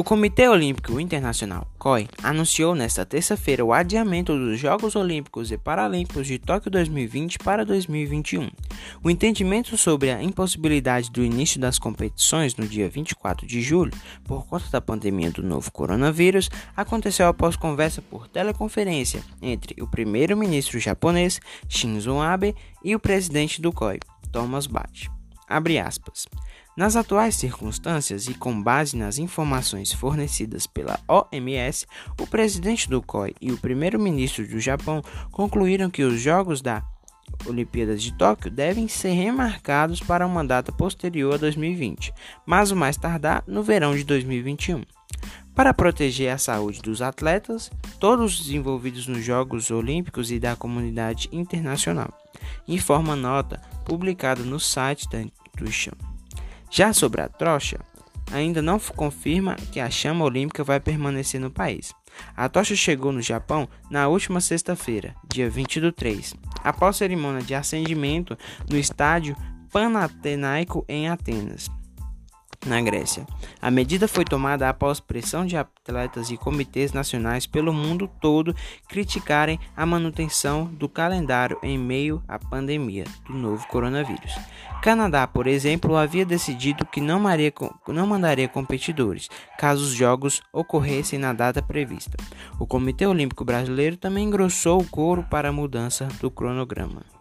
O Comitê Olímpico Internacional, COI, anunciou nesta terça-feira o adiamento dos Jogos Olímpicos e Paralímpicos de Tóquio 2020 para 2021. O entendimento sobre a impossibilidade do início das competições no dia 24 de julho, por conta da pandemia do novo coronavírus, aconteceu após conversa por teleconferência entre o primeiro-ministro japonês Shinzo Abe e o presidente do COI, Thomas Bach. Abre aspas. Nas atuais circunstâncias e com base nas informações fornecidas pela OMS, o presidente do COI e o primeiro-ministro do Japão concluíram que os Jogos da Olimpíadas de Tóquio devem ser remarcados para uma data posterior a 2020, mas o mais tardar no verão de 2021. Para proteger a saúde dos atletas, todos os envolvidos nos Jogos Olímpicos e da comunidade internacional, informa nota publicada no site da instituição. Já sobre a tocha, ainda não confirma que a chama olímpica vai permanecer no país. A tocha chegou no Japão na última sexta-feira, dia 20 do 3, após cerimônia de acendimento no estádio Panathinaiko em Atenas na Grécia. A medida foi tomada após pressão de atletas e comitês nacionais pelo mundo todo criticarem a manutenção do calendário em meio à pandemia do novo coronavírus. Canadá, por exemplo, havia decidido que não, maria, não mandaria competidores caso os jogos ocorressem na data prevista. O Comitê Olímpico Brasileiro também engrossou o coro para a mudança do cronograma.